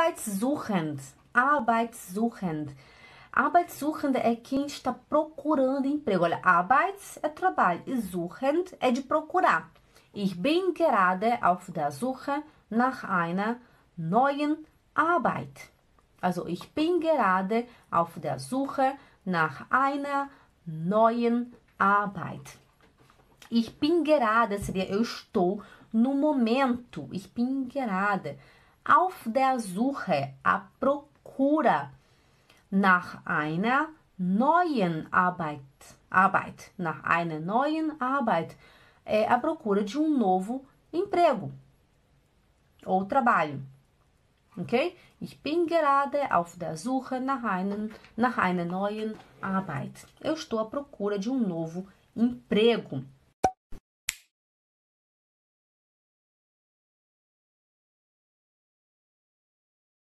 Arbeitssuchend. Arbeitssuchend. Arbeitssuchend é quem está procurando emprego. Olha, Arbeits é trabalho e Suchend é de procurar. Ich bin gerade auf der Suche nach einer neuen Arbeit. Also ich bin gerade auf der Suche nach einer neuen Arbeit. Ich bin gerade seria eu estou no momento. Ich bin gerade auf der Suche, à procura nach einer neuen Arbeit. Arbeit, nach einer neuen Arbeit é a procura de um novo emprego ou trabalho. Ok? Ich bin gerade auf der Suche nach, einen, nach einer neuen Arbeit. Eu estou à procura de um novo emprego.